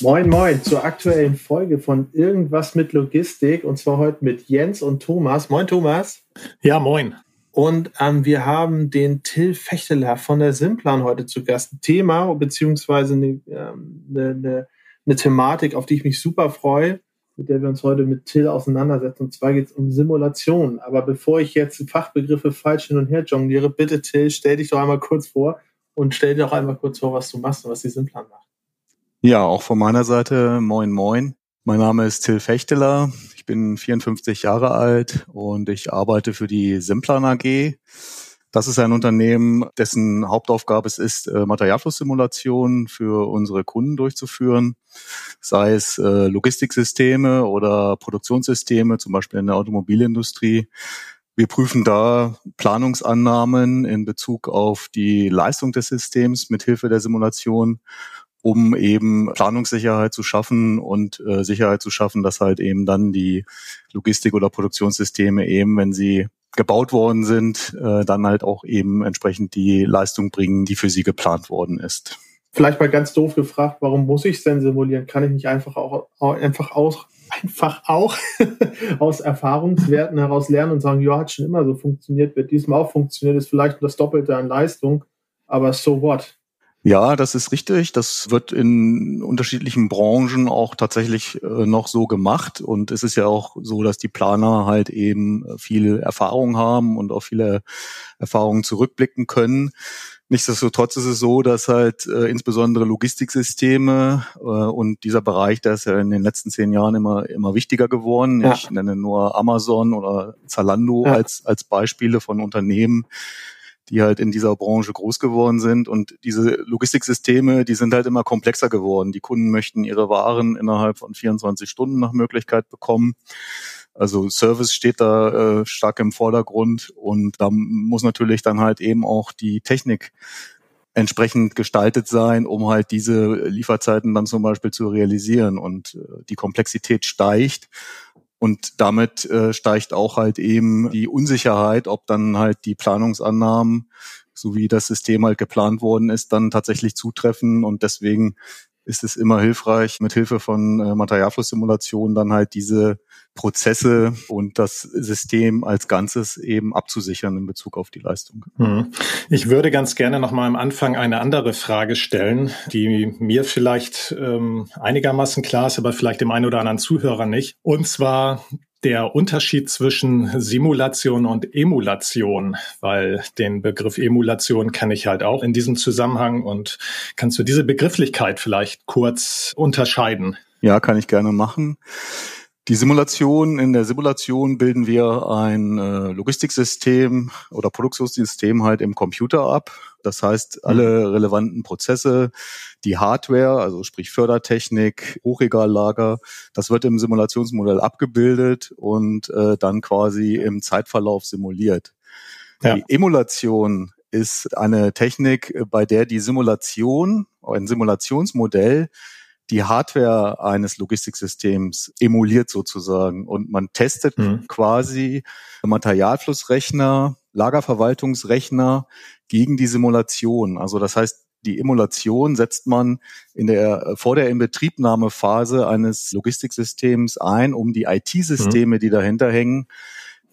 Moin, moin zur aktuellen Folge von Irgendwas mit Logistik und zwar heute mit Jens und Thomas. Moin, Thomas. Ja, moin. Und ähm, wir haben den Till Fechteler von der Simplan heute zu Gast. Ein Thema beziehungsweise eine, ähm, eine, eine, eine Thematik, auf die ich mich super freue, mit der wir uns heute mit Till auseinandersetzen. Und zwar geht es um Simulation. Aber bevor ich jetzt Fachbegriffe falsch hin und her jongliere, bitte Till, stell dich doch einmal kurz vor und stell dir doch einmal kurz vor, was du machst und was die Simplan macht. Ja, auch von meiner Seite moin moin. Mein Name ist Till Fechteler. Ich bin 54 Jahre alt und ich arbeite für die Simplan AG. Das ist ein Unternehmen, dessen Hauptaufgabe es ist, äh, Materialflusssimulationen für unsere Kunden durchzuführen, sei es äh, Logistiksysteme oder Produktionssysteme, zum Beispiel in der Automobilindustrie. Wir prüfen da Planungsannahmen in Bezug auf die Leistung des Systems mit Hilfe der Simulation um eben Planungssicherheit zu schaffen und äh, Sicherheit zu schaffen, dass halt eben dann die Logistik- oder Produktionssysteme eben, wenn sie gebaut worden sind, äh, dann halt auch eben entsprechend die Leistung bringen, die für sie geplant worden ist. Vielleicht mal ganz doof gefragt, warum muss ich es denn simulieren? Kann ich nicht einfach auch einfach aus einfach auch aus Erfahrungswerten heraus lernen und sagen, ja, hat schon immer so funktioniert, wird diesmal auch funktioniert, ist vielleicht das Doppelte an Leistung, aber so what? Ja, das ist richtig. Das wird in unterschiedlichen Branchen auch tatsächlich äh, noch so gemacht. Und es ist ja auch so, dass die Planer halt eben viel Erfahrung haben und auch viele Erfahrungen zurückblicken können. Nichtsdestotrotz ist es so, dass halt äh, insbesondere Logistiksysteme äh, und dieser Bereich, der ist ja in den letzten zehn Jahren immer immer wichtiger geworden. Ja. Ich nenne nur Amazon oder Zalando ja. als als Beispiele von Unternehmen, die halt in dieser Branche groß geworden sind. Und diese Logistiksysteme, die sind halt immer komplexer geworden. Die Kunden möchten ihre Waren innerhalb von 24 Stunden nach Möglichkeit bekommen. Also Service steht da äh, stark im Vordergrund und da muss natürlich dann halt eben auch die Technik entsprechend gestaltet sein, um halt diese Lieferzeiten dann zum Beispiel zu realisieren. Und äh, die Komplexität steigt und damit äh, steigt auch halt eben die Unsicherheit, ob dann halt die Planungsannahmen, so wie das System halt geplant worden ist, dann tatsächlich zutreffen. Und deswegen ist es immer hilfreich, mit Hilfe von äh, Materialflusssimulationen dann halt diese Prozesse und das System als Ganzes eben abzusichern in Bezug auf die Leistung. Hm. Ich würde ganz gerne noch mal am Anfang eine andere Frage stellen, die mir vielleicht ähm, einigermaßen klar ist, aber vielleicht dem einen oder anderen Zuhörer nicht. Und zwar der Unterschied zwischen Simulation und Emulation, weil den Begriff Emulation kenne ich halt auch in diesem Zusammenhang und kannst du diese Begrifflichkeit vielleicht kurz unterscheiden? Ja, kann ich gerne machen. Die Simulation, in der Simulation bilden wir ein äh, Logistiksystem oder Produktionssystem halt im Computer ab. Das heißt, alle relevanten Prozesse, die Hardware, also sprich Fördertechnik, Hochregallager, das wird im Simulationsmodell abgebildet und äh, dann quasi im Zeitverlauf simuliert. Ja. Die Emulation ist eine Technik, bei der die Simulation, ein Simulationsmodell die Hardware eines Logistiksystems emuliert sozusagen und man testet mhm. quasi Materialflussrechner, Lagerverwaltungsrechner gegen die Simulation. Also das heißt, die Emulation setzt man in der, vor der Inbetriebnahmephase eines Logistiksystems ein, um die IT-Systeme, mhm. die dahinter hängen,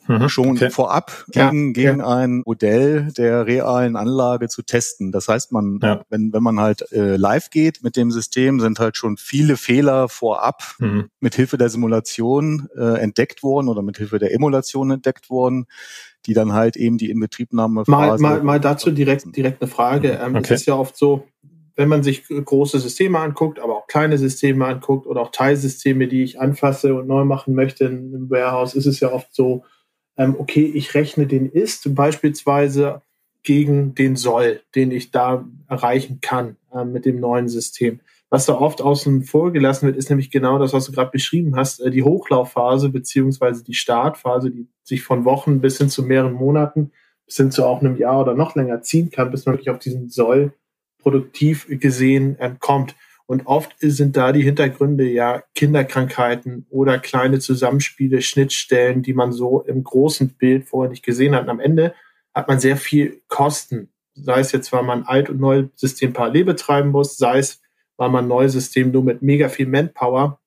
mhm, schon okay. vorab gegen, ja, gegen ja. ein Modell der realen Anlage zu testen. Das heißt, man, ja. wenn, wenn man halt äh, live geht mit dem System, sind halt schon viele Fehler vorab mhm. mit Hilfe der Simulation äh, entdeckt worden oder mit Hilfe der Emulation entdeckt worden die dann halt eben die Inbetriebnahme mal, mal, mal dazu direkt direkt eine Frage. Ähm, okay. Es ist ja oft so, wenn man sich große Systeme anguckt, aber auch kleine Systeme anguckt oder auch Teilsysteme, die ich anfasse und neu machen möchte im Warehouse, ist es ja oft so, ähm, okay, ich rechne den Ist beispielsweise gegen den Soll, den ich da erreichen kann äh, mit dem neuen System. Was da oft außen vor gelassen wird, ist nämlich genau das, was du gerade beschrieben hast, äh, die Hochlaufphase beziehungsweise die Startphase, die sich von Wochen bis hin zu mehreren Monaten, bis hin zu auch einem Jahr oder noch länger ziehen kann, bis man wirklich auf diesen Soll produktiv gesehen äh, kommt. Und oft sind da die Hintergründe ja Kinderkrankheiten oder kleine Zusammenspiele, Schnittstellen, die man so im großen Bild vorher nicht gesehen hat. Und am Ende hat man sehr viel Kosten. Sei es jetzt, weil man alt und neues System parallel betreiben muss, sei es, weil man ein neues System nur mit mega viel Manpower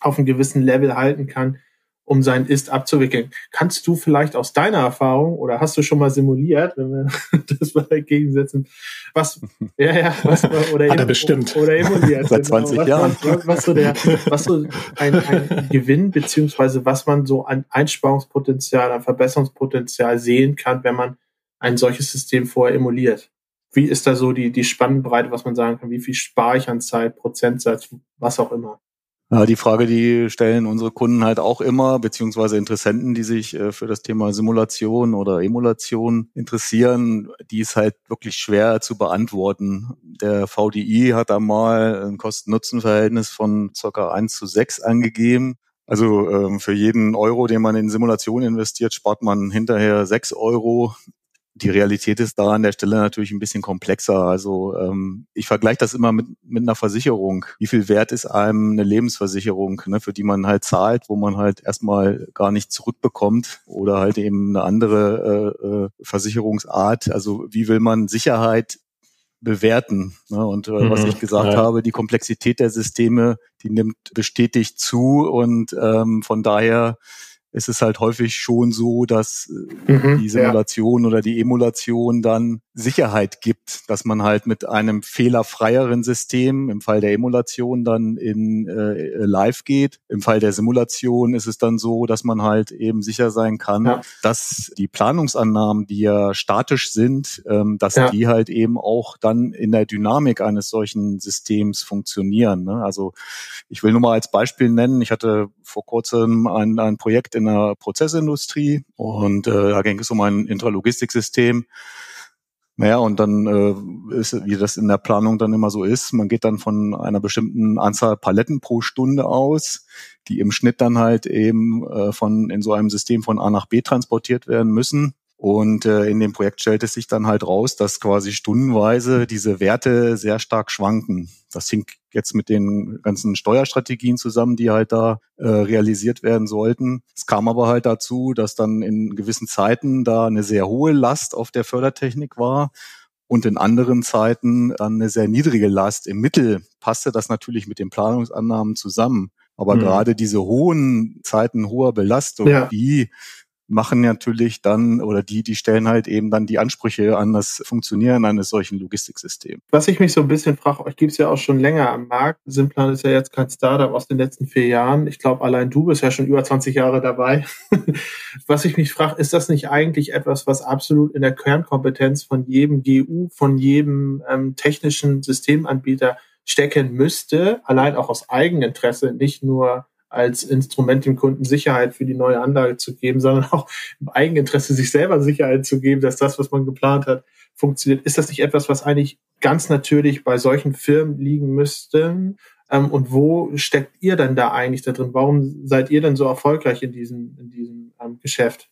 auf einem gewissen Level halten kann, um sein Ist abzuwickeln. Kannst du vielleicht aus deiner Erfahrung oder hast du schon mal simuliert, wenn wir das mal entgegensetzen, was, ja, ja, was, oder, Hat er bestimmt. oder emuliert. Seit 20 genau, Jahren. Was, was, so der, was so ein, ein Gewinn, beziehungsweise was man so an Einsparungspotenzial, an Verbesserungspotenzial sehen kann, wenn man ein solches System vorher emuliert. Wie ist da so die, die Spannbreite, was man sagen kann? Wie viel spare ich an Zeit, Prozentsatz, was auch immer? Ja, die Frage, die stellen unsere Kunden halt auch immer, beziehungsweise Interessenten, die sich äh, für das Thema Simulation oder Emulation interessieren, die ist halt wirklich schwer zu beantworten. Der VDI hat da mal ein Kosten-Nutzen-Verhältnis von circa 1 zu 6 angegeben. Also ähm, für jeden Euro, den man in Simulation investiert, spart man hinterher 6 Euro die Realität ist da an der Stelle natürlich ein bisschen komplexer. Also ähm, ich vergleiche das immer mit, mit einer Versicherung. Wie viel wert ist einem eine Lebensversicherung, ne, für die man halt zahlt, wo man halt erstmal gar nicht zurückbekommt oder halt eben eine andere äh, äh, Versicherungsart. Also wie will man Sicherheit bewerten. Ne? Und äh, mhm, was ich gesagt ja. habe, die Komplexität der Systeme, die nimmt bestätigt zu und ähm, von daher ist es halt häufig schon so, dass äh, mhm, die Simulation ja. oder die Emulation dann Sicherheit gibt, dass man halt mit einem fehlerfreieren System im Fall der Emulation dann in äh, Live geht. Im Fall der Simulation ist es dann so, dass man halt eben sicher sein kann, ja. dass die Planungsannahmen, die ja statisch sind, ähm, dass ja. die halt eben auch dann in der Dynamik eines solchen Systems funktionieren. Ne? Also ich will nur mal als Beispiel nennen, ich hatte vor kurzem ein, ein Projekt in der Prozessindustrie und äh, da ging es um ein Intralogistiksystem. Naja, und dann äh, ist, wie das in der Planung dann immer so ist, man geht dann von einer bestimmten Anzahl Paletten pro Stunde aus, die im Schnitt dann halt eben äh, von in so einem System von A nach B transportiert werden müssen. Und äh, in dem Projekt stellt es sich dann halt raus, dass quasi stundenweise diese Werte sehr stark schwanken. Das hing jetzt mit den ganzen Steuerstrategien zusammen, die halt da äh, realisiert werden sollten. Es kam aber halt dazu, dass dann in gewissen Zeiten da eine sehr hohe Last auf der Fördertechnik war und in anderen Zeiten dann eine sehr niedrige Last. Im Mittel passte das natürlich mit den Planungsannahmen zusammen. Aber mhm. gerade diese hohen Zeiten hoher Belastung, ja. die machen natürlich dann oder die, die stellen halt eben dann die Ansprüche an das Funktionieren eines solchen Logistiksystems. Was ich mich so ein bisschen frage, euch gibt es ja auch schon länger am Markt. Simplan ist ja jetzt kein Startup aus den letzten vier Jahren. Ich glaube, allein du bist ja schon über 20 Jahre dabei. was ich mich frage, ist das nicht eigentlich etwas, was absolut in der Kernkompetenz von jedem GU, von jedem ähm, technischen Systemanbieter stecken müsste, allein auch aus Eigeninteresse, nicht nur als Instrument dem Kunden Sicherheit für die neue Anlage zu geben, sondern auch im Eigeninteresse sich selber Sicherheit zu geben, dass das, was man geplant hat, funktioniert. Ist das nicht etwas, was eigentlich ganz natürlich bei solchen Firmen liegen müsste? Ähm, und wo steckt ihr denn da eigentlich da drin? Warum seid ihr denn so erfolgreich in diesem, in diesem ähm, Geschäft?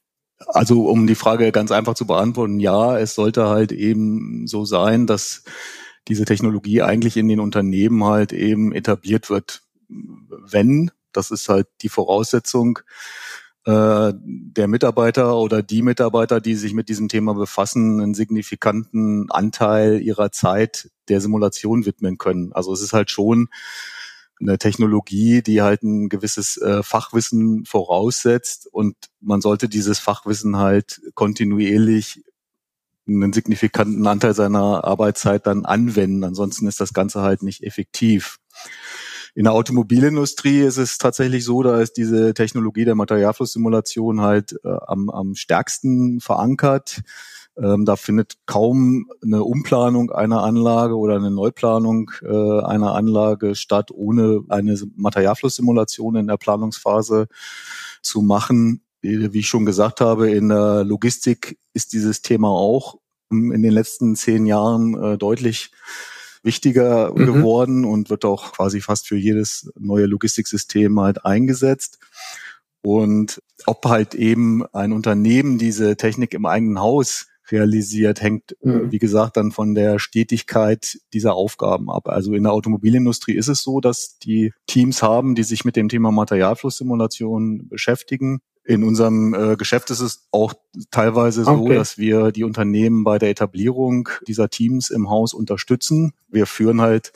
Also um die Frage ganz einfach zu beantworten, ja, es sollte halt eben so sein, dass diese Technologie eigentlich in den Unternehmen halt eben etabliert wird. Wenn das ist halt die Voraussetzung äh, der Mitarbeiter oder die Mitarbeiter, die sich mit diesem Thema befassen, einen signifikanten Anteil ihrer Zeit der Simulation widmen können. Also es ist halt schon eine Technologie, die halt ein gewisses äh, Fachwissen voraussetzt und man sollte dieses Fachwissen halt kontinuierlich einen signifikanten Anteil seiner Arbeitszeit dann anwenden. Ansonsten ist das Ganze halt nicht effektiv. In der Automobilindustrie ist es tatsächlich so, da ist diese Technologie der Materialflusssimulation halt äh, am, am stärksten verankert. Ähm, da findet kaum eine Umplanung einer Anlage oder eine Neuplanung äh, einer Anlage statt, ohne eine Materialflusssimulation in der Planungsphase zu machen. Wie ich schon gesagt habe, in der Logistik ist dieses Thema auch in den letzten zehn Jahren äh, deutlich wichtiger mhm. geworden und wird auch quasi fast für jedes neue Logistiksystem halt eingesetzt. Und ob halt eben ein Unternehmen diese Technik im eigenen Haus realisiert, hängt, mhm. wie gesagt, dann von der Stetigkeit dieser Aufgaben ab. Also in der Automobilindustrie ist es so, dass die Teams haben, die sich mit dem Thema Materialflusssimulation beschäftigen. In unserem äh, Geschäft ist es auch teilweise so, okay. dass wir die Unternehmen bei der Etablierung dieser Teams im Haus unterstützen. Wir führen halt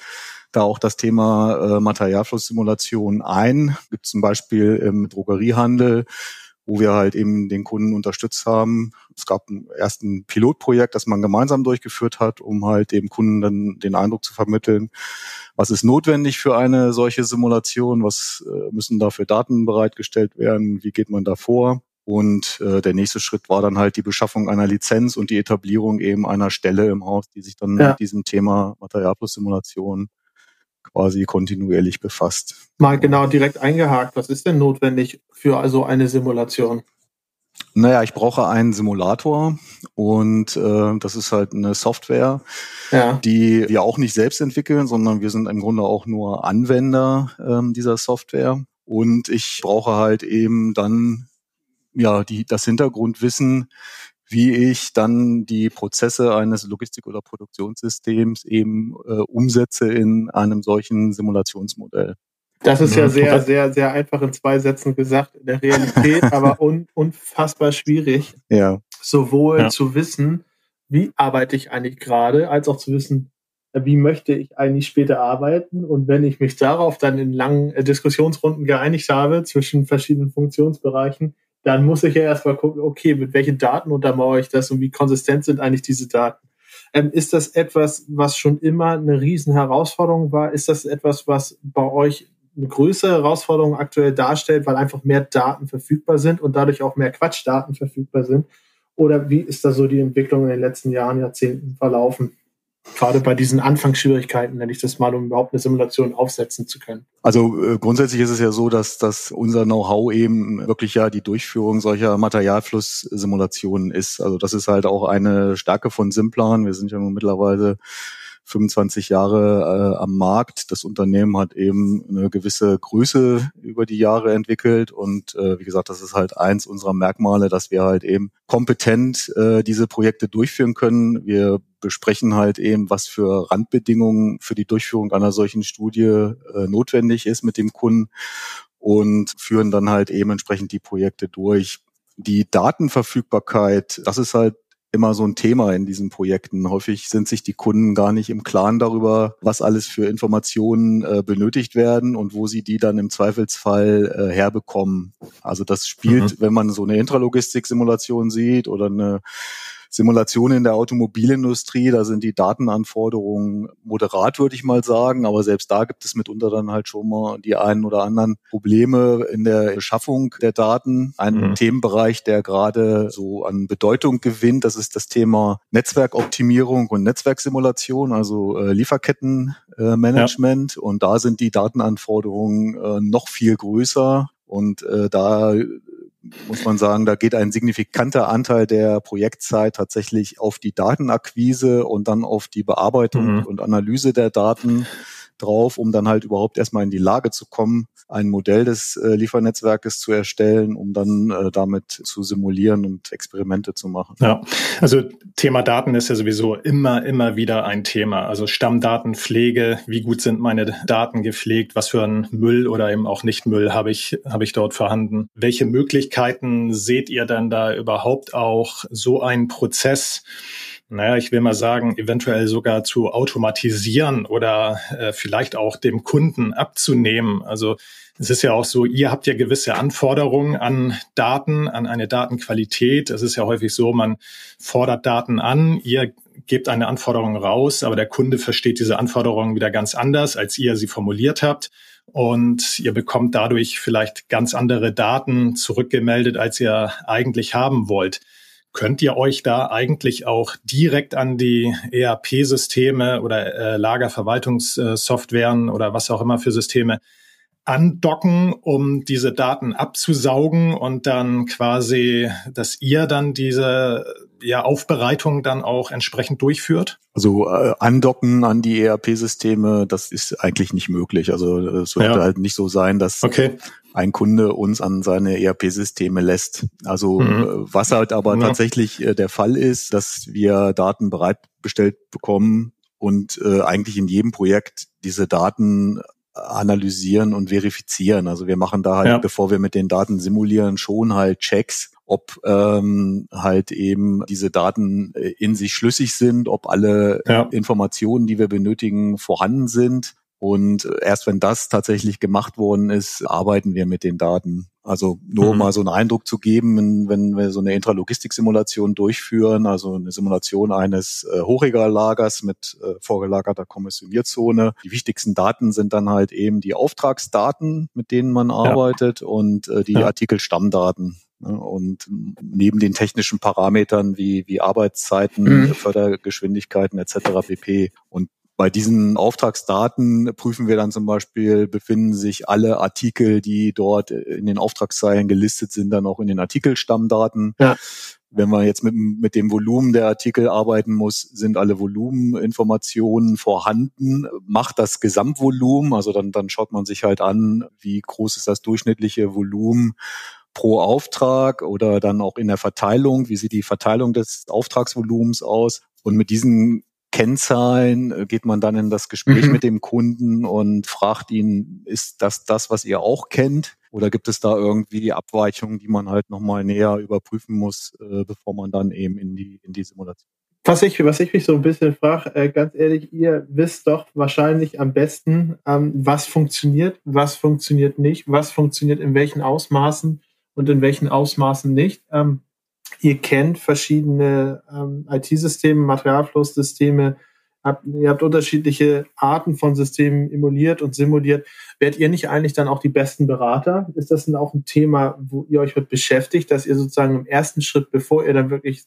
da auch das Thema äh, Materialflusssimulation ein. Gibt zum Beispiel im Drogeriehandel wo wir halt eben den Kunden unterstützt haben. Es gab ein ersten Pilotprojekt, das man gemeinsam durchgeführt hat, um halt dem Kunden dann den Eindruck zu vermitteln, was ist notwendig für eine solche Simulation, was äh, müssen da für Daten bereitgestellt werden, wie geht man da vor. Und äh, der nächste Schritt war dann halt die Beschaffung einer Lizenz und die Etablierung eben einer Stelle im Haus, die sich dann ja. mit diesem Thema Materialflusssimulation quasi kontinuierlich befasst. Mal genau direkt eingehakt, was ist denn notwendig für also eine Simulation? Naja, ich brauche einen Simulator und äh, das ist halt eine Software, ja. die wir auch nicht selbst entwickeln, sondern wir sind im Grunde auch nur Anwender ähm, dieser Software. Und ich brauche halt eben dann ja die, das Hintergrundwissen, wie ich dann die Prozesse eines Logistik- oder Produktionssystems eben äh, umsetze in einem solchen Simulationsmodell. Das ist ja sehr, sehr, sehr einfach in zwei Sätzen gesagt, in der Realität, aber un, unfassbar schwierig, ja. sowohl ja. zu wissen, wie arbeite ich eigentlich gerade, als auch zu wissen, wie möchte ich eigentlich später arbeiten. Und wenn ich mich darauf dann in langen äh, Diskussionsrunden geeinigt habe zwischen verschiedenen Funktionsbereichen, dann muss ich ja erstmal gucken, okay, mit welchen Daten untermauere ich das und wie konsistent sind eigentlich diese Daten. Ähm, ist das etwas, was schon immer eine riesen Herausforderung war? Ist das etwas, was bei euch eine größere Herausforderung aktuell darstellt, weil einfach mehr Daten verfügbar sind und dadurch auch mehr Quatschdaten verfügbar sind? Oder wie ist da so die Entwicklung in den letzten Jahren, Jahrzehnten verlaufen? Gerade bei diesen Anfangsschwierigkeiten, nenne ich das mal, um überhaupt eine Simulation aufsetzen zu können? Also äh, grundsätzlich ist es ja so, dass, dass unser Know-how eben wirklich ja die Durchführung solcher Materialflusssimulationen ist. Also das ist halt auch eine Stärke von Simplan. Wir sind ja nun mittlerweile 25 Jahre äh, am Markt. Das Unternehmen hat eben eine gewisse Größe über die Jahre entwickelt und äh, wie gesagt, das ist halt eins unserer Merkmale, dass wir halt eben kompetent äh, diese Projekte durchführen können. Wir besprechen halt eben, was für Randbedingungen für die Durchführung einer solchen Studie äh, notwendig ist mit dem Kunden und führen dann halt eben entsprechend die Projekte durch. Die Datenverfügbarkeit, das ist halt immer so ein Thema in diesen Projekten. Häufig sind sich die Kunden gar nicht im Klaren darüber, was alles für Informationen äh, benötigt werden und wo sie die dann im Zweifelsfall äh, herbekommen. Also das spielt, mhm. wenn man so eine Intralogistik-Simulation sieht oder eine Simulation in der Automobilindustrie, da sind die Datenanforderungen moderat, würde ich mal sagen, aber selbst da gibt es mitunter dann halt schon mal die einen oder anderen Probleme in der Beschaffung der Daten. Ein mhm. Themenbereich, der gerade so an Bedeutung gewinnt, das ist das Thema Netzwerkoptimierung und Netzwerksimulation, also äh, Lieferkettenmanagement. Äh, ja. Und da sind die Datenanforderungen äh, noch viel größer. Und äh, da muss man sagen, da geht ein signifikanter Anteil der Projektzeit tatsächlich auf die Datenakquise und dann auf die Bearbeitung mhm. und Analyse der Daten drauf, um dann halt überhaupt erstmal in die Lage zu kommen, ein Modell des äh, Liefernetzwerkes zu erstellen, um dann äh, damit zu simulieren und Experimente zu machen. Ja, also Thema Daten ist ja sowieso immer, immer wieder ein Thema. Also Stammdatenpflege, wie gut sind meine Daten gepflegt, was für ein Müll oder eben auch nicht Müll habe ich, habe ich dort vorhanden. Welche Möglichkeiten seht ihr dann da überhaupt auch so einen Prozess naja, ich will mal sagen, eventuell sogar zu automatisieren oder äh, vielleicht auch dem Kunden abzunehmen. Also es ist ja auch so, ihr habt ja gewisse Anforderungen an Daten, an eine Datenqualität. Es ist ja häufig so, man fordert Daten an, ihr gebt eine Anforderung raus, aber der Kunde versteht diese Anforderungen wieder ganz anders, als ihr sie formuliert habt. Und ihr bekommt dadurch vielleicht ganz andere Daten zurückgemeldet, als ihr eigentlich haben wollt. Könnt ihr euch da eigentlich auch direkt an die ERP-Systeme oder äh, Lagerverwaltungssoftwaren oder was auch immer für Systeme andocken, um diese Daten abzusaugen und dann quasi, dass ihr dann diese ja, Aufbereitung dann auch entsprechend durchführt? Also äh, andocken an die ERP-Systeme, das ist eigentlich nicht möglich. Also es sollte ja. halt nicht so sein, dass okay. ein Kunde uns an seine ERP-Systeme lässt. Also mhm. Äh, was halt aber ja. tatsächlich äh, der Fall ist, dass wir Daten bereitgestellt bekommen und äh, eigentlich in jedem Projekt diese Daten analysieren und verifizieren. Also wir machen da halt, ja. bevor wir mit den Daten simulieren, schon halt Checks, ob ähm, halt eben diese Daten äh, in sich schlüssig sind, ob alle ja. Informationen, die wir benötigen, vorhanden sind. Und erst wenn das tatsächlich gemacht worden ist, arbeiten wir mit den Daten. Also nur mhm. mal so einen Eindruck zu geben, wenn, wenn wir so eine Intralogistik-Simulation durchführen, also eine Simulation eines äh, Hochregallagers mit äh, vorgelagerter Kommissionierzone. Die wichtigsten Daten sind dann halt eben die Auftragsdaten, mit denen man arbeitet ja. und äh, die ja. Artikelstammdaten. Ne? Und neben den technischen Parametern wie, wie Arbeitszeiten, mhm. Fördergeschwindigkeiten etc. pp. Und bei diesen Auftragsdaten prüfen wir dann zum Beispiel, befinden sich alle Artikel, die dort in den Auftragszeilen gelistet sind, dann auch in den Artikelstammdaten. Ja. Wenn man jetzt mit, mit dem Volumen der Artikel arbeiten muss, sind alle Volumeninformationen vorhanden. Macht das Gesamtvolumen, also dann, dann schaut man sich halt an, wie groß ist das durchschnittliche Volumen pro Auftrag oder dann auch in der Verteilung, wie sieht die Verteilung des Auftragsvolumens aus. Und mit diesen Kennzahlen äh, geht man dann in das Gespräch mhm. mit dem Kunden und fragt ihn, ist das das, was ihr auch kennt? Oder gibt es da irgendwie Abweichungen, die man halt nochmal näher überprüfen muss, äh, bevor man dann eben in die, in die Simulation was ich, was ich mich so ein bisschen frage, äh, ganz ehrlich, ihr wisst doch wahrscheinlich am besten, ähm, was funktioniert, was funktioniert nicht, was funktioniert in welchen Ausmaßen und in welchen Ausmaßen nicht. Ähm, ihr kennt verschiedene ähm, IT-Systeme, Materialflusssysteme, habt, ihr habt unterschiedliche Arten von Systemen emuliert und simuliert. Werdet ihr nicht eigentlich dann auch die besten Berater? Ist das denn auch ein Thema, wo ihr euch mit beschäftigt, dass ihr sozusagen im ersten Schritt, bevor ihr dann wirklich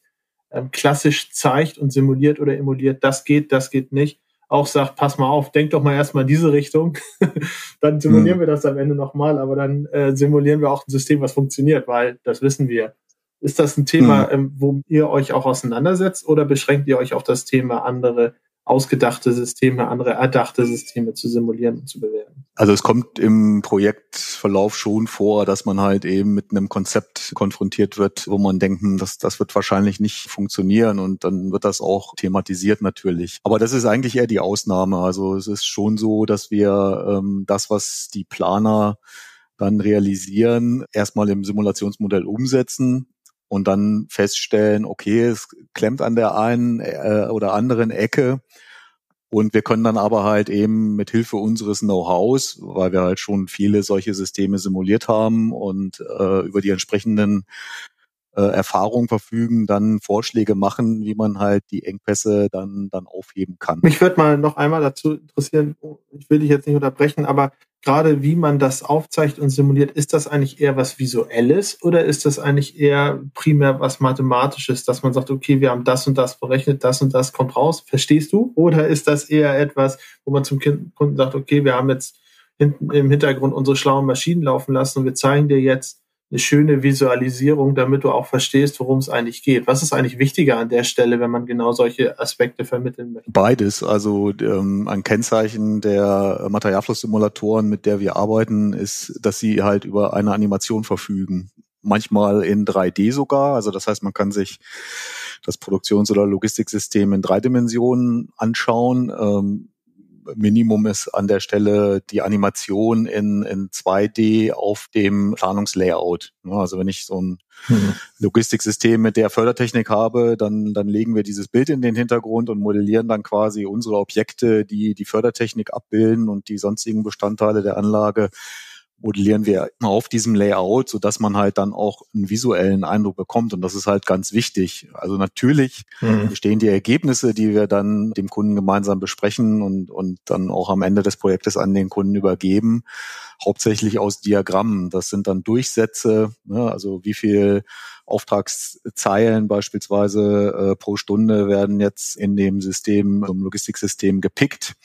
ähm, klassisch zeigt und simuliert oder emuliert, das geht, das geht nicht, auch sagt, pass mal auf, denk doch mal erstmal in diese Richtung. dann simulieren hm. wir das am Ende nochmal, aber dann äh, simulieren wir auch ein System, was funktioniert, weil das wissen wir. Ist das ein Thema, hm. ähm, wo ihr euch auch auseinandersetzt oder beschränkt ihr euch auf das Thema andere ausgedachte Systeme, andere erdachte Systeme zu simulieren und zu bewerten. Also es kommt im Projektverlauf schon vor, dass man halt eben mit einem Konzept konfrontiert wird, wo man denkt, hm, das, das wird wahrscheinlich nicht funktionieren und dann wird das auch thematisiert natürlich. Aber das ist eigentlich eher die Ausnahme. Also es ist schon so, dass wir ähm, das, was die Planer dann realisieren, erstmal im Simulationsmodell umsetzen und dann feststellen, okay, es klemmt an der einen äh, oder anderen Ecke. Und wir können dann aber halt eben mit Hilfe unseres Know-hows, weil wir halt schon viele solche Systeme simuliert haben und äh, über die entsprechenden äh, Erfahrungen verfügen, dann Vorschläge machen, wie man halt die Engpässe dann, dann aufheben kann. Mich würde mal noch einmal dazu interessieren, ich will dich jetzt nicht unterbrechen, aber gerade wie man das aufzeigt und simuliert, ist das eigentlich eher was Visuelles oder ist das eigentlich eher primär was Mathematisches, dass man sagt, okay, wir haben das und das berechnet, das und das kommt raus, verstehst du? Oder ist das eher etwas, wo man zum Kunden sagt, okay, wir haben jetzt hinten im Hintergrund unsere schlauen Maschinen laufen lassen und wir zeigen dir jetzt, eine schöne Visualisierung, damit du auch verstehst, worum es eigentlich geht. Was ist eigentlich wichtiger an der Stelle, wenn man genau solche Aspekte vermitteln möchte? Beides. Also ähm, ein Kennzeichen der Materialflusssimulatoren, mit der wir arbeiten, ist, dass sie halt über eine Animation verfügen. Manchmal in 3D sogar. Also das heißt, man kann sich das Produktions- oder Logistiksystem in drei Dimensionen anschauen. Ähm, Minimum ist an der Stelle die Animation in, in 2D auf dem Planungslayout. Also wenn ich so ein mhm. Logistiksystem mit der Fördertechnik habe, dann, dann legen wir dieses Bild in den Hintergrund und modellieren dann quasi unsere Objekte, die die Fördertechnik abbilden und die sonstigen Bestandteile der Anlage modellieren wir auf diesem Layout, so dass man halt dann auch einen visuellen Eindruck bekommt. Und das ist halt ganz wichtig. Also natürlich mhm. bestehen die Ergebnisse, die wir dann dem Kunden gemeinsam besprechen und, und dann auch am Ende des Projektes an den Kunden übergeben, hauptsächlich aus Diagrammen. Das sind dann Durchsätze, ne, also wie viel Auftragszeilen beispielsweise äh, pro Stunde werden jetzt in dem System, im Logistiksystem gepickt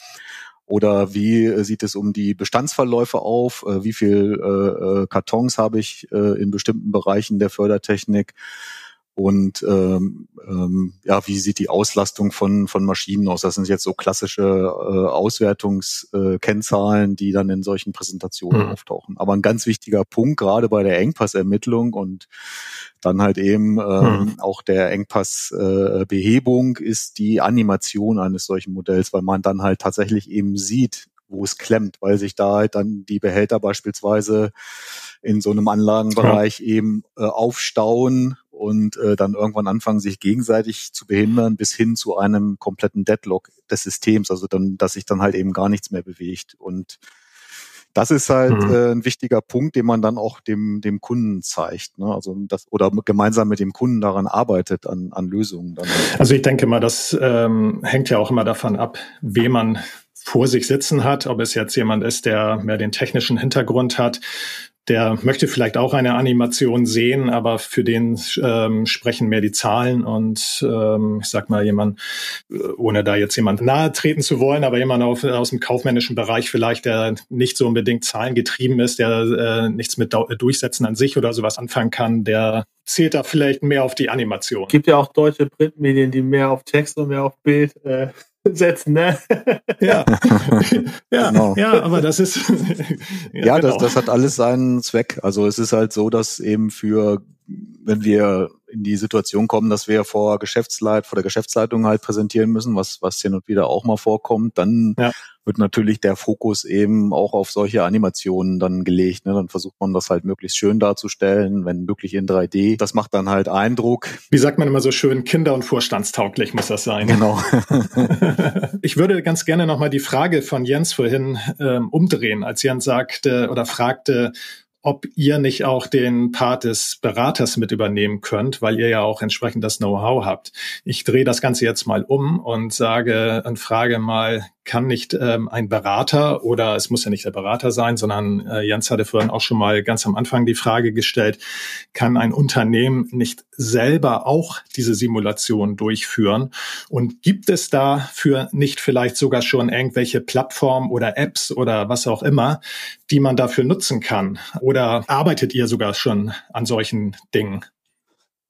Oder wie sieht es um die Bestandsverläufe auf? Wie viel äh, Kartons habe ich äh, in bestimmten Bereichen der Fördertechnik? Und ähm, ähm, ja, wie sieht die Auslastung von von Maschinen aus? Das sind jetzt so klassische äh, Auswertungskennzahlen, äh, die dann in solchen Präsentationen mhm. auftauchen. Aber ein ganz wichtiger Punkt gerade bei der Engpassermittlung und dann halt eben ähm, mhm. auch der Engpassbehebung äh, ist die Animation eines solchen Modells, weil man dann halt tatsächlich eben sieht, wo es klemmt, weil sich da halt dann die Behälter beispielsweise in so einem Anlagenbereich ja. eben äh, aufstauen und äh, dann irgendwann anfangen, sich gegenseitig zu behindern, bis hin zu einem kompletten Deadlock des Systems, also dann, dass sich dann halt eben gar nichts mehr bewegt. Und das ist halt mhm. äh, ein wichtiger Punkt, den man dann auch dem, dem Kunden zeigt. Ne? Also das, oder gemeinsam mit dem Kunden daran arbeitet, an, an Lösungen. Dann. Also ich denke mal, das ähm, hängt ja auch immer davon ab, wem man vor sich sitzen hat, ob es jetzt jemand ist, der mehr den technischen Hintergrund hat, der möchte vielleicht auch eine Animation sehen, aber für den ähm, sprechen mehr die Zahlen und ähm, ich sag mal jemand, äh, ohne da jetzt jemand nahe treten zu wollen, aber jemand auf, aus dem kaufmännischen Bereich vielleicht, der nicht so unbedingt zahlengetrieben ist, der äh, nichts mit Durchsetzen an sich oder sowas anfangen kann, der zählt da vielleicht mehr auf die Animation. Es gibt ja auch deutsche Printmedien, die mehr auf Text und mehr auf Bild äh, setzen, ne? Ja, ja, genau. ja, aber das ist ja, ja genau. das, das hat alles seinen Zweck. Also es ist halt so, dass eben für, wenn wir in die Situation kommen, dass wir vor Geschäftsleit, vor der Geschäftsleitung halt präsentieren müssen, was, was hin und wieder auch mal vorkommt, dann ja. Wird natürlich der Fokus eben auch auf solche Animationen dann gelegt. Ne? Dann versucht man das halt möglichst schön darzustellen, wenn möglich in 3D. Das macht dann halt Eindruck. Wie sagt man immer so schön, kinder- und vorstandstauglich muss das sein. Genau. ich würde ganz gerne nochmal die Frage von Jens vorhin ähm, umdrehen, als Jens sagte oder fragte, ob ihr nicht auch den Part des Beraters mit übernehmen könnt, weil ihr ja auch entsprechend das Know-how habt. Ich drehe das Ganze jetzt mal um und sage und frage mal, kann nicht ähm, ein Berater oder es muss ja nicht der Berater sein, sondern äh, Jens hatte vorhin auch schon mal ganz am Anfang die Frage gestellt, kann ein Unternehmen nicht selber auch diese Simulation durchführen? Und gibt es dafür nicht vielleicht sogar schon irgendwelche Plattformen oder Apps oder was auch immer, die man dafür nutzen kann? Oder arbeitet ihr sogar schon an solchen Dingen?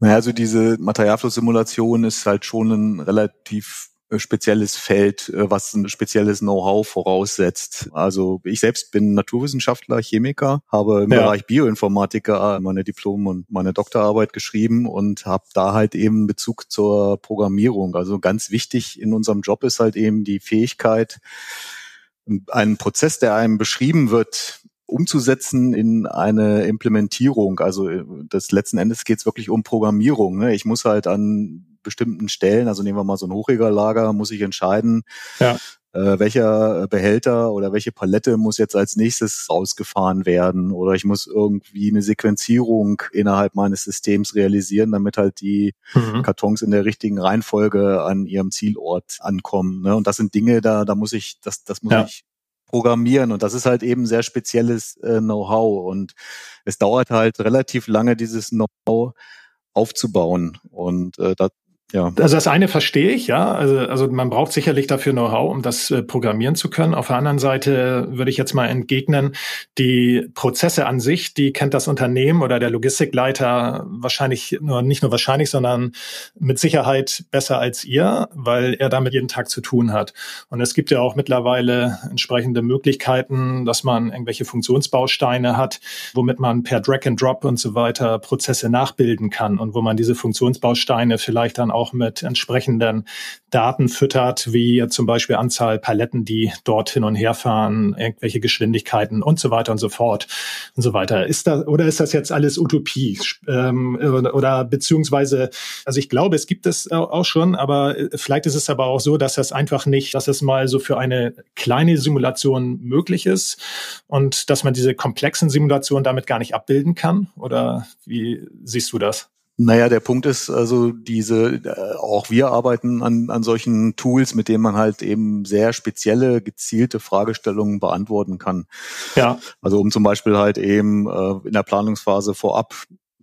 Naja, also diese Materialflusssimulation ist halt schon ein relativ äh, spezielles Feld, äh, was ein spezielles Know-how voraussetzt. Also ich selbst bin Naturwissenschaftler, Chemiker, habe im ja. Bereich Bioinformatiker meine Diplom- und meine Doktorarbeit geschrieben und habe da halt eben Bezug zur Programmierung. Also ganz wichtig in unserem Job ist halt eben die Fähigkeit, einen Prozess, der einem beschrieben wird, umzusetzen in eine Implementierung. Also äh, das letzten Endes geht es wirklich um Programmierung. Ne? Ich muss halt an bestimmten Stellen, also nehmen wir mal so ein Hochregallager, muss ich entscheiden, ja. äh, welcher Behälter oder welche Palette muss jetzt als nächstes ausgefahren werden oder ich muss irgendwie eine Sequenzierung innerhalb meines Systems realisieren, damit halt die mhm. Kartons in der richtigen Reihenfolge an ihrem Zielort ankommen. Ne? Und das sind Dinge, da, da muss ich, das, das muss ja. ich programmieren. Und das ist halt eben sehr spezielles äh, Know-how. Und es dauert halt relativ lange, dieses Know-how aufzubauen. Und äh, da, ja. Also das eine verstehe ich, ja. Also, also man braucht sicherlich dafür Know-how, um das äh, programmieren zu können. Auf der anderen Seite würde ich jetzt mal entgegnen, die Prozesse an sich, die kennt das Unternehmen oder der Logistikleiter wahrscheinlich nur nicht nur wahrscheinlich, sondern mit Sicherheit besser als ihr, weil er damit jeden Tag zu tun hat. Und es gibt ja auch mittlerweile entsprechende Möglichkeiten, dass man irgendwelche Funktionsbausteine hat, womit man per Drag and Drop und so weiter Prozesse nachbilden kann und wo man diese Funktionsbausteine vielleicht dann auch auch mit entsprechenden Daten füttert, wie zum Beispiel Anzahl Paletten, die dort hin und her fahren, irgendwelche Geschwindigkeiten und so weiter und so fort und so weiter. Ist das oder ist das jetzt alles Utopie ähm, oder beziehungsweise, also ich glaube, es gibt es auch schon, aber äh, vielleicht ist es aber auch so, dass das einfach nicht, dass es mal so für eine kleine Simulation möglich ist und dass man diese komplexen Simulationen damit gar nicht abbilden kann. Oder wie siehst du das? Naja, der Punkt ist also diese, äh, auch wir arbeiten an, an solchen Tools, mit denen man halt eben sehr spezielle, gezielte Fragestellungen beantworten kann. Ja. Also um zum Beispiel halt eben äh, in der Planungsphase vorab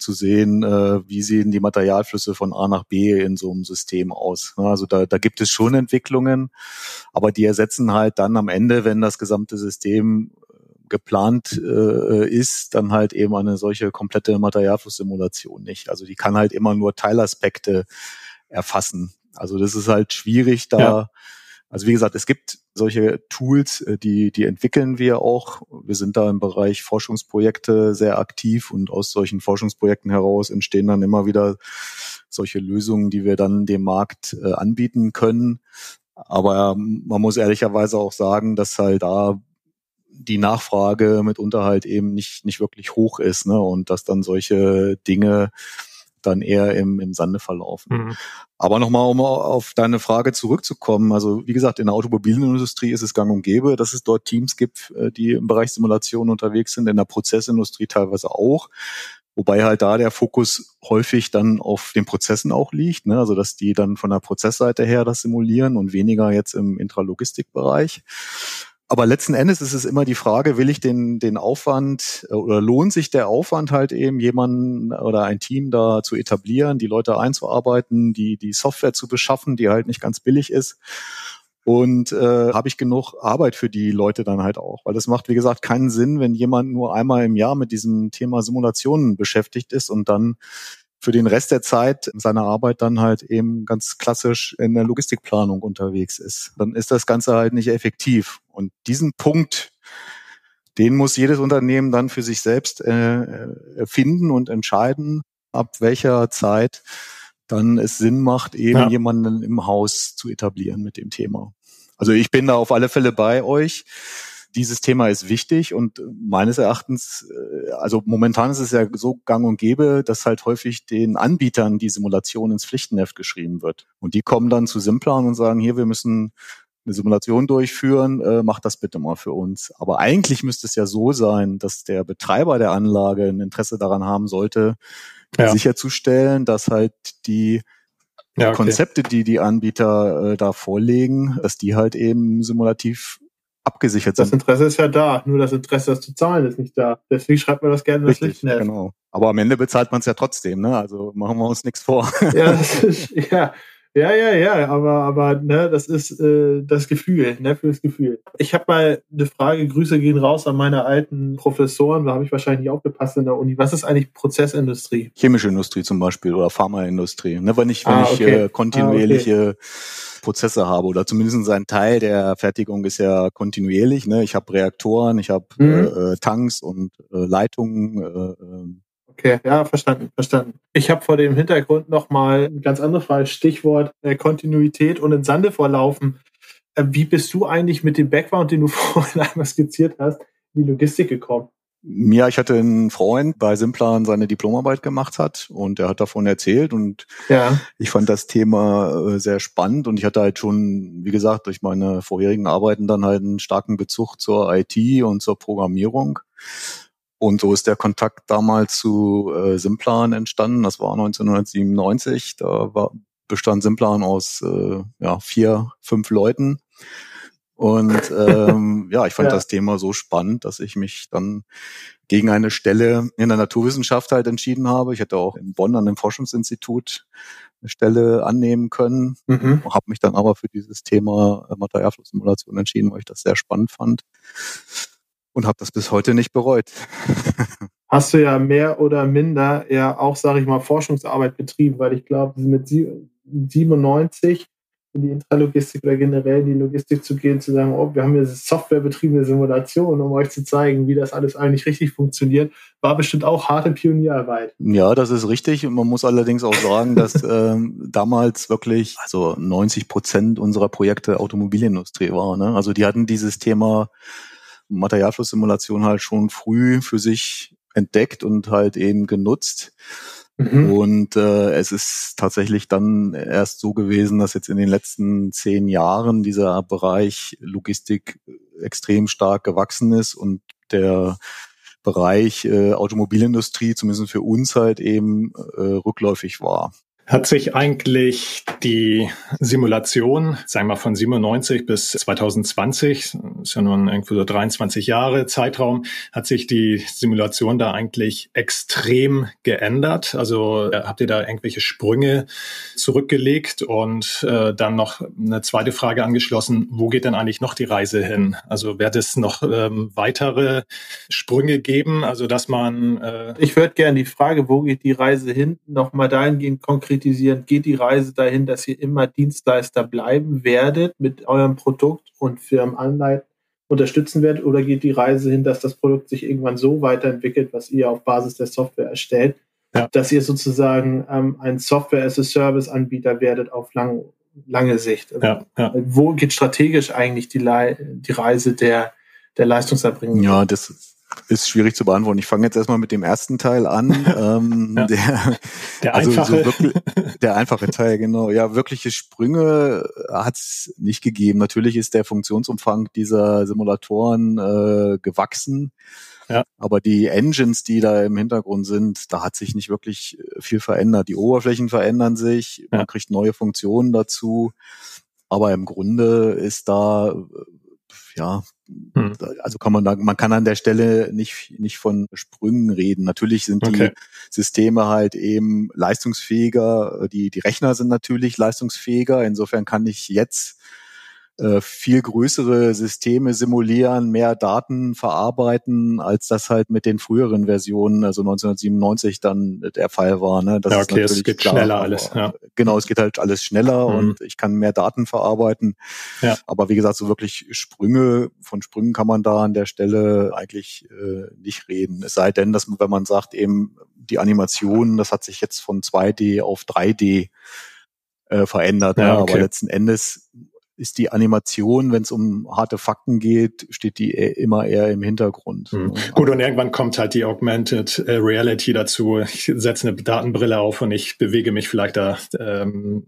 zu sehen, äh, wie sehen die Materialflüsse von A nach B in so einem System aus. Also da, da gibt es schon Entwicklungen, aber die ersetzen halt dann am Ende, wenn das gesamte System geplant äh, ist, dann halt eben eine solche komplette Materialflusssimulation nicht. Also die kann halt immer nur Teilaspekte erfassen. Also das ist halt schwierig da. Ja. Also wie gesagt, es gibt solche Tools, äh, die, die entwickeln wir auch. Wir sind da im Bereich Forschungsprojekte sehr aktiv und aus solchen Forschungsprojekten heraus entstehen dann immer wieder solche Lösungen, die wir dann dem Markt äh, anbieten können. Aber man muss ehrlicherweise auch sagen, dass halt da die Nachfrage mitunter halt eben nicht, nicht wirklich hoch ist, ne? Und dass dann solche Dinge dann eher im, im Sande verlaufen. Mhm. Aber nochmal, um auf deine Frage zurückzukommen. Also wie gesagt, in der Automobilindustrie ist es gang und gäbe, dass es dort Teams gibt, äh, die im Bereich Simulation unterwegs sind, in der Prozessindustrie teilweise auch. Wobei halt da der Fokus häufig dann auf den Prozessen auch liegt, ne? also dass die dann von der Prozessseite her das simulieren und weniger jetzt im Intralogistikbereich. Aber letzten Endes ist es immer die Frage, will ich den, den Aufwand äh, oder lohnt sich der Aufwand halt eben, jemanden oder ein Team da zu etablieren, die Leute einzuarbeiten, die, die Software zu beschaffen, die halt nicht ganz billig ist. Und äh, habe ich genug Arbeit für die Leute dann halt auch. Weil das macht, wie gesagt, keinen Sinn, wenn jemand nur einmal im Jahr mit diesem Thema Simulationen beschäftigt ist und dann für den Rest der Zeit seiner Arbeit dann halt eben ganz klassisch in der Logistikplanung unterwegs ist. Dann ist das Ganze halt nicht effektiv. Und diesen Punkt, den muss jedes Unternehmen dann für sich selbst äh, finden und entscheiden, ab welcher Zeit dann es Sinn macht, eben ja. jemanden im Haus zu etablieren mit dem Thema. Also ich bin da auf alle Fälle bei euch dieses Thema ist wichtig und meines Erachtens, äh, also momentan ist es ja so gang und gäbe, dass halt häufig den Anbietern die Simulation ins Pflichtenheft geschrieben wird. Und die kommen dann zu Simplan und sagen, hier, wir müssen eine Simulation durchführen, äh, macht das bitte mal für uns. Aber eigentlich müsste es ja so sein, dass der Betreiber der Anlage ein Interesse daran haben sollte, ja. sicherzustellen, dass halt die ja, okay. Konzepte, die die Anbieter äh, da vorlegen, dass die halt eben simulativ abgesichert sind. Das Interesse ist ja da, nur das Interesse, das zu zahlen, ist nicht da. Deswegen schreibt man das gerne in das Lichtnetz. Genau. Aber am Ende bezahlt man es ja trotzdem, ne? Also machen wir uns nichts vor. Ja, das ist, ja. Ja, ja, ja, aber, aber ne, das ist äh, das Gefühl, ne, für das Gefühl. Ich habe mal eine Frage, Grüße gehen raus an meine alten Professoren, da habe ich wahrscheinlich nicht aufgepasst in der Uni. Was ist eigentlich Prozessindustrie? Chemische Industrie zum Beispiel oder Pharmaindustrie. Ne, wenn ich, wenn ah, okay. ich äh, kontinuierliche ah, okay. Prozesse habe oder zumindest ein Teil der Fertigung ist ja kontinuierlich. Ne? Ich habe Reaktoren, ich habe mhm. äh, Tanks und äh, Leitungen. Äh, ähm. Okay, ja, verstanden, verstanden. Ich habe vor dem Hintergrund nochmal eine ganz andere Frage, Stichwort äh, Kontinuität und in Sande vorlaufen. Äh, wie bist du eigentlich mit dem Background, den du vorhin einmal skizziert hast, in die Logistik gekommen? Ja, ich hatte einen Freund bei Simplan seine Diplomarbeit gemacht hat und er hat davon erzählt und ja. ich fand das Thema äh, sehr spannend und ich hatte halt schon, wie gesagt, durch meine vorherigen Arbeiten dann halt einen starken Bezug zur IT und zur Programmierung. Und so ist der Kontakt damals zu äh, Simplan entstanden. Das war 1997. Da war, bestand Simplan aus äh, ja, vier, fünf Leuten. Und ähm, ja, ich fand ja. das Thema so spannend, dass ich mich dann gegen eine Stelle in der Naturwissenschaft halt entschieden habe. Ich hätte auch in Bonn an dem Forschungsinstitut eine Stelle annehmen können, mhm. habe mich dann aber für dieses Thema Materialflusssimulation entschieden, weil ich das sehr spannend fand und habe das bis heute nicht bereut. Hast du ja mehr oder minder ja auch, sage ich mal, Forschungsarbeit betrieben, weil ich glaube, mit 97 in die Intralogistik oder generell in die Logistik zu gehen, zu sagen, oh, wir haben hier softwarebetriebene Simulation, um euch zu zeigen, wie das alles eigentlich richtig funktioniert, war bestimmt auch harte Pionierarbeit. Ja, das ist richtig. Man muss allerdings auch sagen, dass ähm, damals wirklich also 90 Prozent unserer Projekte Automobilindustrie war. Ne? Also die hatten dieses Thema Materialflusssimulation halt schon früh für sich entdeckt und halt eben genutzt. Mhm. Und äh, es ist tatsächlich dann erst so gewesen, dass jetzt in den letzten zehn Jahren dieser Bereich Logistik extrem stark gewachsen ist und der Bereich äh, Automobilindustrie, zumindest für uns halt eben äh, rückläufig war. Hat sich eigentlich die Simulation, sagen wir mal von 97 bis 2020, ist ja nun irgendwie so 23 Jahre Zeitraum, hat sich die Simulation da eigentlich extrem geändert? Also äh, habt ihr da irgendwelche Sprünge zurückgelegt? Und äh, dann noch eine zweite Frage angeschlossen, wo geht denn eigentlich noch die Reise hin? Also wird es noch ähm, weitere Sprünge geben? Also dass man... Äh ich würde gerne die Frage, wo geht die Reise hin, nochmal dahingehend konkret kritisieren, geht die Reise dahin, dass ihr immer Dienstleister bleiben werdet mit eurem Produkt und Firmen anleiten, unterstützen werdet, oder geht die Reise hin, dass das Produkt sich irgendwann so weiterentwickelt, was ihr auf Basis der Software erstellt, ja. dass ihr sozusagen ähm, ein Software-as-a-Service-Anbieter werdet auf lang, lange Sicht. Also, ja, ja. Wo geht strategisch eigentlich die, die Reise der, der Leistungserbringung? Ja, das ist schwierig zu beantworten. Ich fange jetzt erstmal mit dem ersten Teil an. ähm, ja. der, der also einfache. So wirklich, der einfache Teil, genau. Ja, wirkliche Sprünge hat es nicht gegeben. Natürlich ist der Funktionsumfang dieser Simulatoren äh, gewachsen. Ja. Aber die Engines, die da im Hintergrund sind, da hat sich nicht wirklich äh, viel verändert. Die Oberflächen verändern sich, man kriegt neue Funktionen dazu. Aber im Grunde ist da ja, hm. also kann man da, man kann an der Stelle nicht, nicht von Sprüngen reden. Natürlich sind okay. die Systeme halt eben leistungsfähiger, die, die Rechner sind natürlich leistungsfähiger. Insofern kann ich jetzt äh, viel größere Systeme simulieren, mehr Daten verarbeiten, als das halt mit den früheren Versionen, also 1997 dann der Fall war. Ne? Das ja, okay, es geht klar, schneller alles. Ja. Genau, es geht halt alles schneller mhm. und ich kann mehr Daten verarbeiten. Ja. Aber wie gesagt, so wirklich Sprünge, von Sprüngen kann man da an der Stelle eigentlich äh, nicht reden. Es sei denn, dass man, wenn man sagt, eben die Animation, das hat sich jetzt von 2D auf 3D äh, verändert. Ja, ne? okay. Aber letzten Endes ist die Animation, wenn es um harte Fakten geht, steht die immer eher im Hintergrund. Mhm. Gut, und irgendwann kommt halt die Augmented äh, Reality dazu. Ich setze eine Datenbrille auf und ich bewege mich vielleicht da ähm,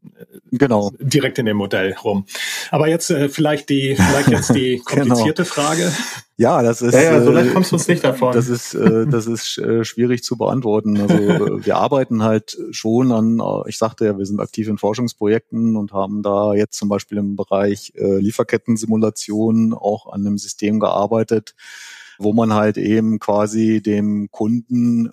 genau. direkt in dem Modell rum. Aber jetzt äh, vielleicht die, vielleicht jetzt die komplizierte genau. Frage. Ja, das ist. Ja, ja so leicht äh, kommst du uns nicht davon. Das ist, äh, das ist äh, schwierig zu beantworten. Also äh, wir arbeiten halt schon an, äh, ich sagte ja, wir sind aktiv in Forschungsprojekten und haben da jetzt zum Beispiel im Bereich äh, Lieferkettensimulation auch an einem System gearbeitet, wo man halt eben quasi dem Kunden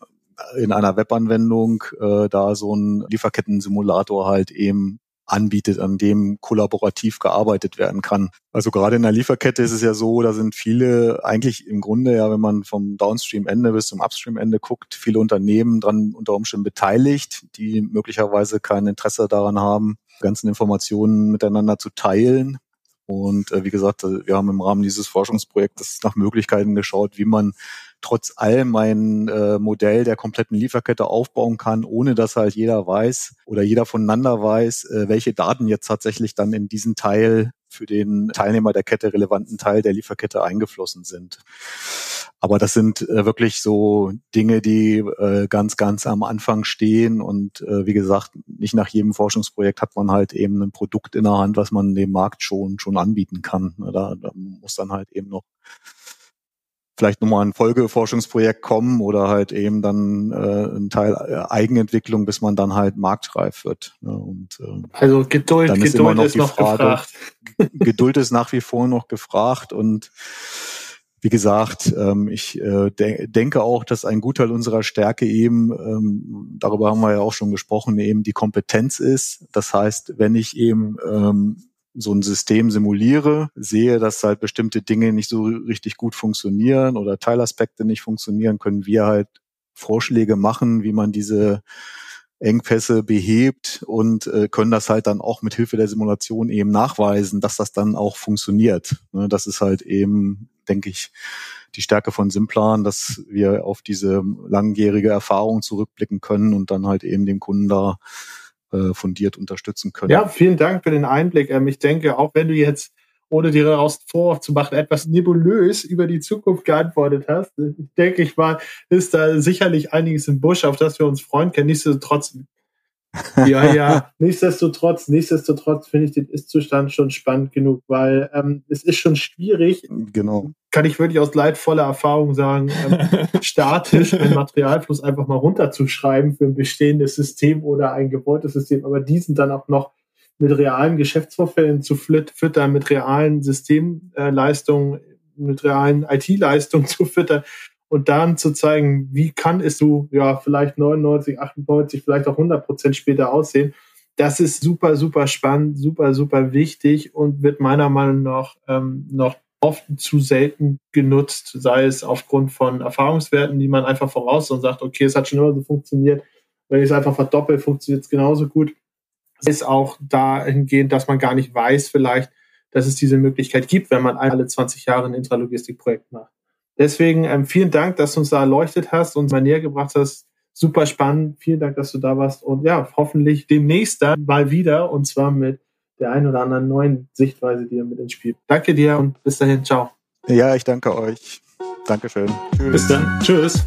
in einer Webanwendung äh, da so einen Lieferkettensimulator halt eben anbietet, an dem kollaborativ gearbeitet werden kann. Also gerade in der Lieferkette ist es ja so, da sind viele eigentlich im Grunde ja, wenn man vom Downstream-Ende bis zum Upstream-Ende guckt, viele Unternehmen dran unter Umständen beteiligt, die möglicherweise kein Interesse daran haben, ganzen Informationen miteinander zu teilen. Und äh, wie gesagt, wir haben im Rahmen dieses Forschungsprojektes nach Möglichkeiten geschaut, wie man trotz allem ein äh, Modell der kompletten Lieferkette aufbauen kann, ohne dass halt jeder weiß oder jeder voneinander weiß, äh, welche Daten jetzt tatsächlich dann in diesen Teil für den Teilnehmer der Kette relevanten Teil der Lieferkette eingeflossen sind. Aber das sind äh, wirklich so Dinge, die äh, ganz, ganz am Anfang stehen. Und äh, wie gesagt, nicht nach jedem Forschungsprojekt hat man halt eben ein Produkt in der Hand, was man dem Markt schon, schon anbieten kann. Da, da muss dann halt eben noch vielleicht nochmal ein Folgeforschungsprojekt kommen oder halt eben dann äh, ein Teil äh, Eigenentwicklung, bis man dann halt marktreif wird. Ne? Und, äh, also Geduld, ist Geduld noch ist noch Frage, gefragt. Geduld ist nach wie vor noch gefragt und wie gesagt, ähm, ich äh, de denke auch, dass ein Gutteil unserer Stärke eben, ähm, darüber haben wir ja auch schon gesprochen, eben die Kompetenz ist. Das heißt, wenn ich eben ähm, so ein System simuliere, sehe, dass halt bestimmte Dinge nicht so richtig gut funktionieren oder Teilaspekte nicht funktionieren, können wir halt Vorschläge machen, wie man diese Engpässe behebt und äh, können das halt dann auch mit Hilfe der Simulation eben nachweisen, dass das dann auch funktioniert. Ne, das ist halt eben, denke ich, die Stärke von Simplan, dass wir auf diese langjährige Erfahrung zurückblicken können und dann halt eben dem Kunden da äh, fundiert unterstützen können. Ja, vielen Dank für den Einblick. Ähm, ich denke, auch wenn du jetzt ohne dir daraus vorzumachen, etwas nebulös über die Zukunft geantwortet hast. Denke, ich war, ist da sicherlich einiges im Busch, auf das wir uns freuen können. Nichtsdestotrotz ja, ja. Nichtsdestotrotz, nichtsdestotrotz finde ich den Ist-Zustand schon spannend genug, weil ähm, es ist schon schwierig. Genau. Kann ich wirklich aus leidvoller Erfahrung sagen, ähm, statisch den Materialfluss einfach mal runterzuschreiben für ein bestehendes System oder ein gewolltes System, aber diesen dann auch noch mit realen Geschäftsvorfällen zu füttern, mit realen Systemleistungen, mit realen IT-Leistungen zu füttern und dann zu zeigen, wie kann es so, ja, vielleicht 99, 98, vielleicht auch 100 Prozent später aussehen. Das ist super, super spannend, super, super wichtig und wird meiner Meinung nach ähm, noch oft zu selten genutzt, sei es aufgrund von Erfahrungswerten, die man einfach voraus und sagt, okay, es hat schon immer so funktioniert. Wenn ich es einfach verdoppel, funktioniert es genauso gut. Es ist auch dahingehend, dass man gar nicht weiß, vielleicht, dass es diese Möglichkeit gibt, wenn man alle 20 Jahre ein Intralogistikprojekt macht. Deswegen ähm, vielen Dank, dass du uns da erleuchtet hast und mal näher gebracht hast. Super spannend. Vielen Dank, dass du da warst. Und ja, hoffentlich demnächst dann mal wieder und zwar mit der einen oder anderen neuen Sichtweise, die ihr mit ins Spiel. Danke dir und bis dahin. Ciao. Ja, ich danke euch. Dankeschön. Tschüss. Bis dann. Tschüss.